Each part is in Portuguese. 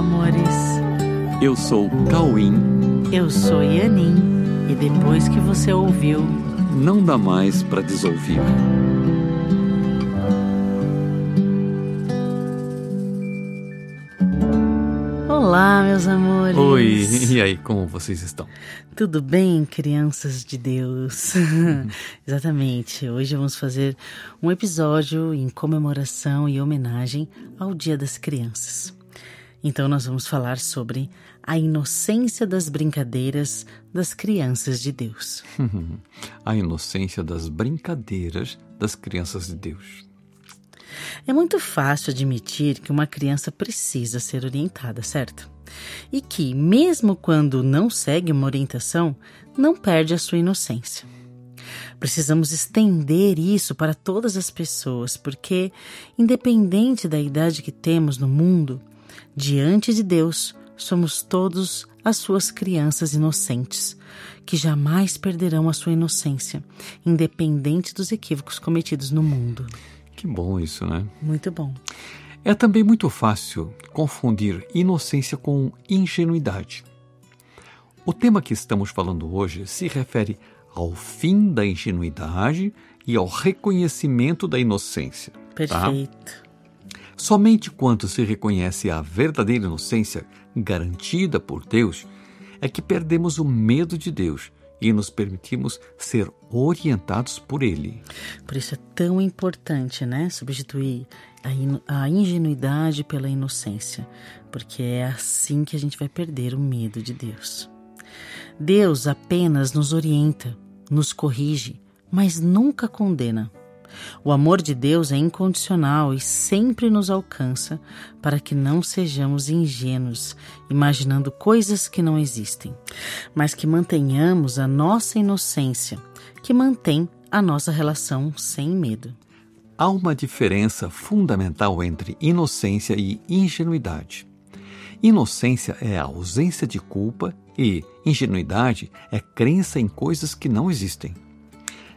amores. Eu sou Cauim. Eu sou Yanin. E depois que você ouviu, não dá mais para desouvir. Olá, meus amores. Oi, e aí, como vocês estão? Tudo bem, crianças de Deus? Exatamente. Hoje vamos fazer um episódio em comemoração e homenagem ao Dia das Crianças. Então, nós vamos falar sobre a inocência das brincadeiras das crianças de Deus. a inocência das brincadeiras das crianças de Deus. É muito fácil admitir que uma criança precisa ser orientada, certo? E que, mesmo quando não segue uma orientação, não perde a sua inocência. Precisamos estender isso para todas as pessoas, porque, independente da idade que temos no mundo, Diante de Deus, somos todos as suas crianças inocentes, que jamais perderão a sua inocência, independente dos equívocos cometidos no mundo. Que bom isso, né? Muito bom. É também muito fácil confundir inocência com ingenuidade. O tema que estamos falando hoje se refere ao fim da ingenuidade e ao reconhecimento da inocência. Tá? Perfeito. Tá? Somente quando se reconhece a verdadeira inocência garantida por Deus é que perdemos o medo de Deus e nos permitimos ser orientados por Ele. Por isso é tão importante, né, substituir a, a ingenuidade pela inocência, porque é assim que a gente vai perder o medo de Deus. Deus apenas nos orienta, nos corrige, mas nunca condena. O amor de Deus é incondicional e sempre nos alcança para que não sejamos ingênuos, imaginando coisas que não existem, mas que mantenhamos a nossa inocência, que mantém a nossa relação sem medo. Há uma diferença fundamental entre inocência e ingenuidade. Inocência é a ausência de culpa e ingenuidade é crença em coisas que não existem.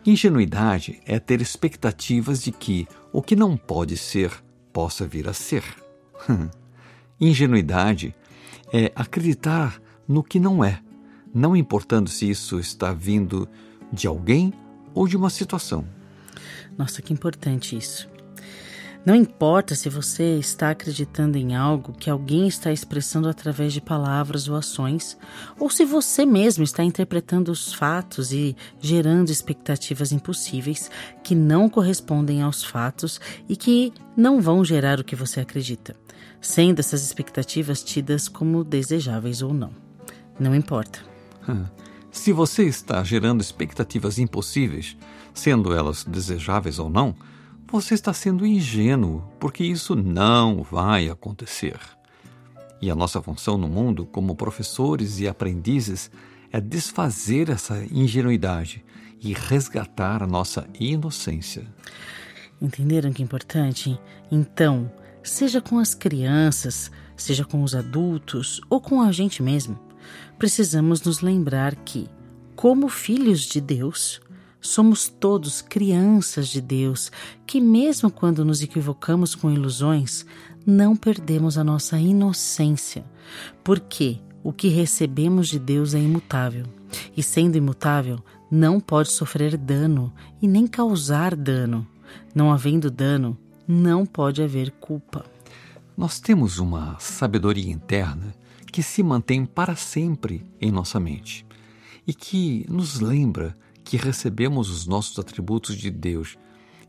Ingenuidade é ter expectativas de que o que não pode ser possa vir a ser. Ingenuidade é acreditar no que não é, não importando se isso está vindo de alguém ou de uma situação. Nossa, que importante isso. Não importa se você está acreditando em algo que alguém está expressando através de palavras ou ações, ou se você mesmo está interpretando os fatos e gerando expectativas impossíveis que não correspondem aos fatos e que não vão gerar o que você acredita, sendo essas expectativas tidas como desejáveis ou não. Não importa. Se você está gerando expectativas impossíveis, sendo elas desejáveis ou não, você está sendo ingênuo, porque isso não vai acontecer. E a nossa função no mundo, como professores e aprendizes, é desfazer essa ingenuidade e resgatar a nossa inocência. Entenderam que é importante? Então, seja com as crianças, seja com os adultos ou com a gente mesmo, precisamos nos lembrar que, como filhos de Deus, Somos todos crianças de Deus que, mesmo quando nos equivocamos com ilusões, não perdemos a nossa inocência, porque o que recebemos de Deus é imutável, e sendo imutável, não pode sofrer dano e nem causar dano. Não havendo dano, não pode haver culpa. Nós temos uma sabedoria interna que se mantém para sempre em nossa mente e que nos lembra que recebemos os nossos atributos de Deus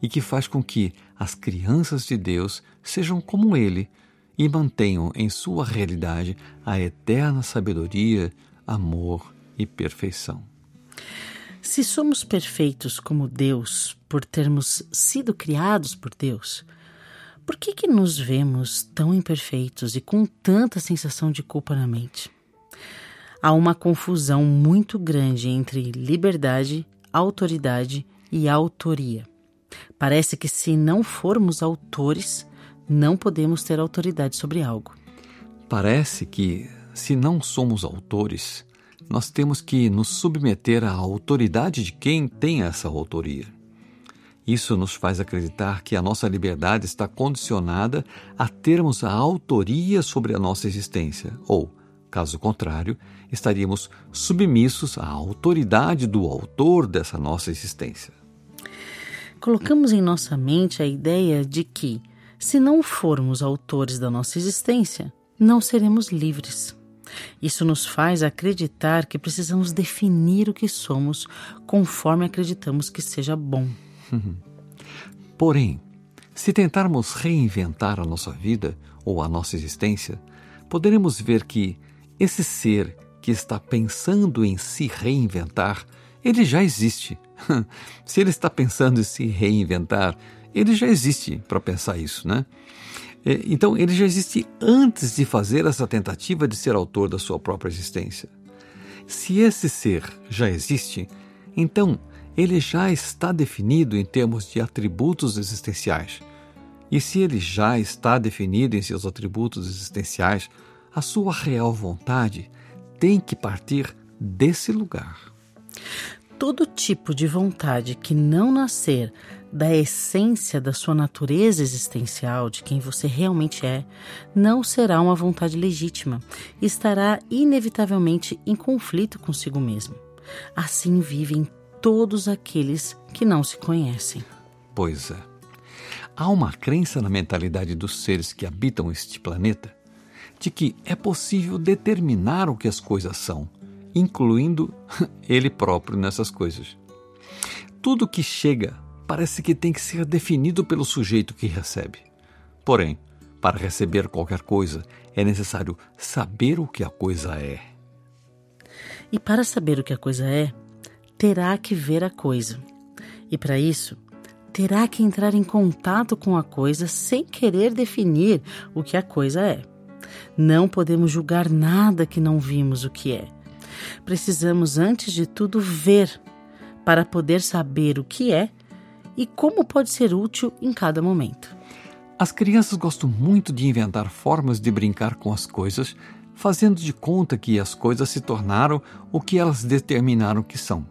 e que faz com que as crianças de Deus sejam como Ele e mantenham em sua realidade a eterna sabedoria, amor e perfeição. Se somos perfeitos como Deus por termos sido criados por Deus, por que, que nos vemos tão imperfeitos e com tanta sensação de culpa na mente? Há uma confusão muito grande entre liberdade, autoridade e autoria. Parece que se não formos autores, não podemos ter autoridade sobre algo. Parece que, se não somos autores, nós temos que nos submeter à autoridade de quem tem essa autoria. Isso nos faz acreditar que a nossa liberdade está condicionada a termos a autoria sobre a nossa existência, ou, caso contrário, estaríamos submissos à autoridade do autor dessa nossa existência. Colocamos em nossa mente a ideia de que, se não formos autores da nossa existência, não seremos livres. Isso nos faz acreditar que precisamos definir o que somos conforme acreditamos que seja bom. Porém, se tentarmos reinventar a nossa vida ou a nossa existência, poderemos ver que esse ser que está pensando em se reinventar, ele já existe. se ele está pensando em se reinventar, ele já existe para pensar isso, né? É, então, ele já existe antes de fazer essa tentativa de ser autor da sua própria existência. Se esse ser já existe, então ele já está definido em termos de atributos existenciais. E se ele já está definido em seus atributos existenciais, a sua real vontade tem que partir desse lugar. Todo tipo de vontade que não nascer da essência da sua natureza existencial, de quem você realmente é, não será uma vontade legítima e estará inevitavelmente em conflito consigo mesmo. Assim vivem todos aqueles que não se conhecem. Pois é. Há uma crença na mentalidade dos seres que habitam este planeta de que é possível determinar o que as coisas são, incluindo ele próprio nessas coisas. Tudo que chega parece que tem que ser definido pelo sujeito que recebe. Porém, para receber qualquer coisa, é necessário saber o que a coisa é. E para saber o que a coisa é, terá que ver a coisa. E para isso, terá que entrar em contato com a coisa sem querer definir o que a coisa é. Não podemos julgar nada que não vimos o que é. Precisamos, antes de tudo, ver para poder saber o que é e como pode ser útil em cada momento. As crianças gostam muito de inventar formas de brincar com as coisas, fazendo de conta que as coisas se tornaram o que elas determinaram que são.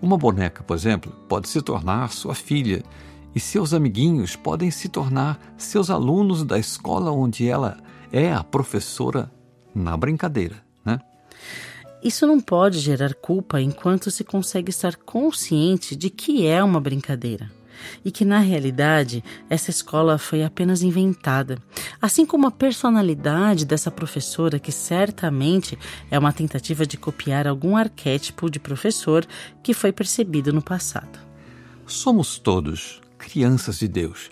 Uma boneca, por exemplo, pode se tornar sua filha, e seus amiguinhos podem se tornar seus alunos da escola onde ela é a professora na brincadeira. Isso não pode gerar culpa enquanto se consegue estar consciente de que é uma brincadeira e que na realidade essa escola foi apenas inventada, assim como a personalidade dessa professora, que certamente é uma tentativa de copiar algum arquétipo de professor que foi percebido no passado. Somos todos crianças de Deus,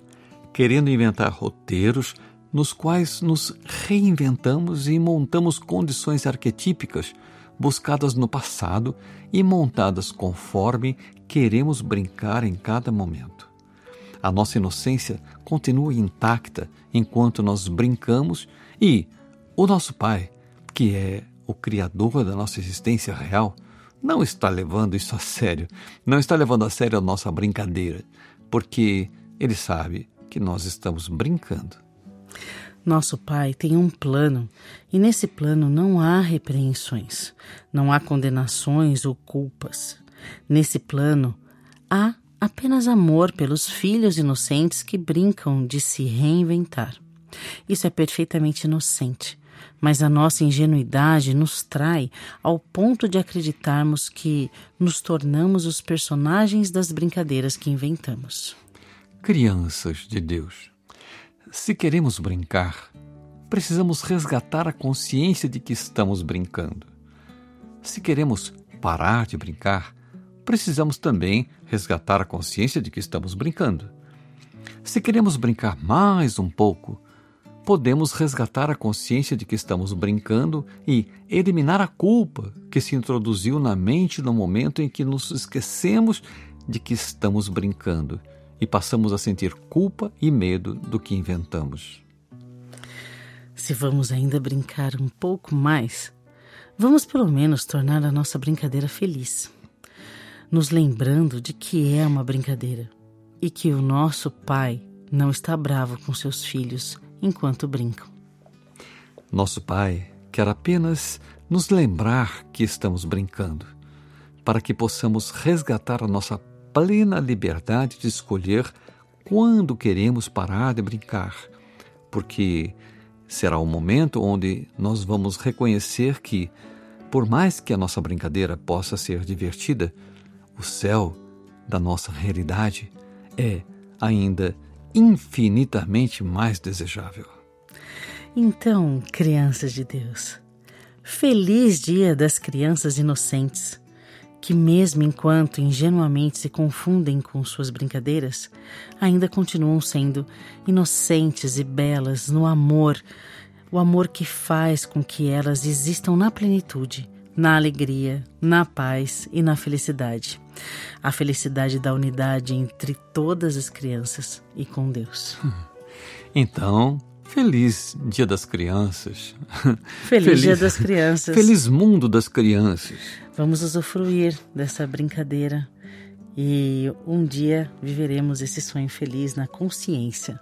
querendo inventar roteiros nos quais nos reinventamos e montamos condições arquetípicas buscadas no passado e montadas conforme queremos brincar em cada momento. A nossa inocência continua intacta enquanto nós brincamos e o nosso Pai, que é o Criador da nossa existência real, não está levando isso a sério, não está levando a sério a nossa brincadeira, porque Ele sabe que nós estamos brincando. Nosso Pai tem um plano e nesse plano não há repreensões, não há condenações ou culpas. Nesse plano há apenas amor pelos filhos inocentes que brincam de se reinventar. Isso é perfeitamente inocente, mas a nossa ingenuidade nos trai ao ponto de acreditarmos que nos tornamos os personagens das brincadeiras que inventamos. Crianças de Deus se queremos brincar, precisamos resgatar a consciência de que estamos brincando. Se queremos parar de brincar, precisamos também resgatar a consciência de que estamos brincando. Se queremos brincar mais um pouco, podemos resgatar a consciência de que estamos brincando e eliminar a culpa que se introduziu na mente no momento em que nos esquecemos de que estamos brincando e passamos a sentir culpa e medo do que inventamos. Se vamos ainda brincar um pouco mais, vamos pelo menos tornar a nossa brincadeira feliz, nos lembrando de que é uma brincadeira e que o nosso Pai não está bravo com seus filhos enquanto brincam. Nosso Pai quer apenas nos lembrar que estamos brincando, para que possamos resgatar a nossa plena liberdade de escolher quando queremos parar de brincar, porque será o momento onde nós vamos reconhecer que, por mais que a nossa brincadeira possa ser divertida, o céu da nossa realidade é ainda infinitamente mais desejável. Então, crianças de Deus, feliz Dia das Crianças Inocentes, que, mesmo enquanto ingenuamente se confundem com suas brincadeiras, ainda continuam sendo inocentes e belas no amor, o amor que faz com que elas existam na plenitude, na alegria, na paz e na felicidade. A felicidade da unidade entre todas as crianças e com Deus. Então, Feliz Dia das Crianças. Feliz, Feliz, Dia das Crianças. Feliz Mundo das Crianças. Vamos usufruir dessa brincadeira e um dia viveremos esse sonho feliz na consciência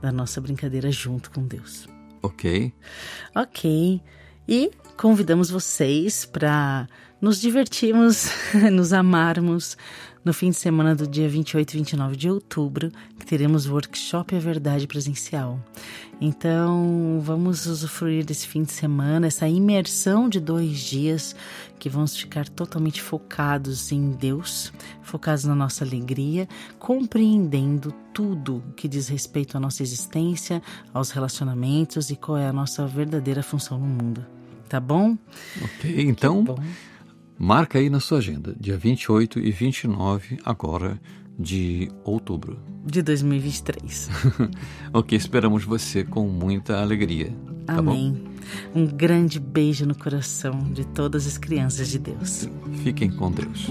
da nossa brincadeira junto com Deus. Ok. Ok. E convidamos vocês para nos divertirmos, nos amarmos, no fim de semana do dia 28 e 29 de outubro, que teremos o workshop A Verdade presencial. Então, vamos usufruir desse fim de semana, essa imersão de dois dias, que vamos ficar totalmente focados em Deus, focados na nossa alegria, compreendendo tudo que diz respeito à nossa existência, aos relacionamentos e qual é a nossa verdadeira função no mundo. Tá bom? Ok, então. Marca aí na sua agenda, dia 28 e 29 agora de outubro. De 2023. ok, esperamos você com muita alegria. Tá Amém. Bom? Um grande beijo no coração de todas as crianças de Deus. Fiquem com Deus.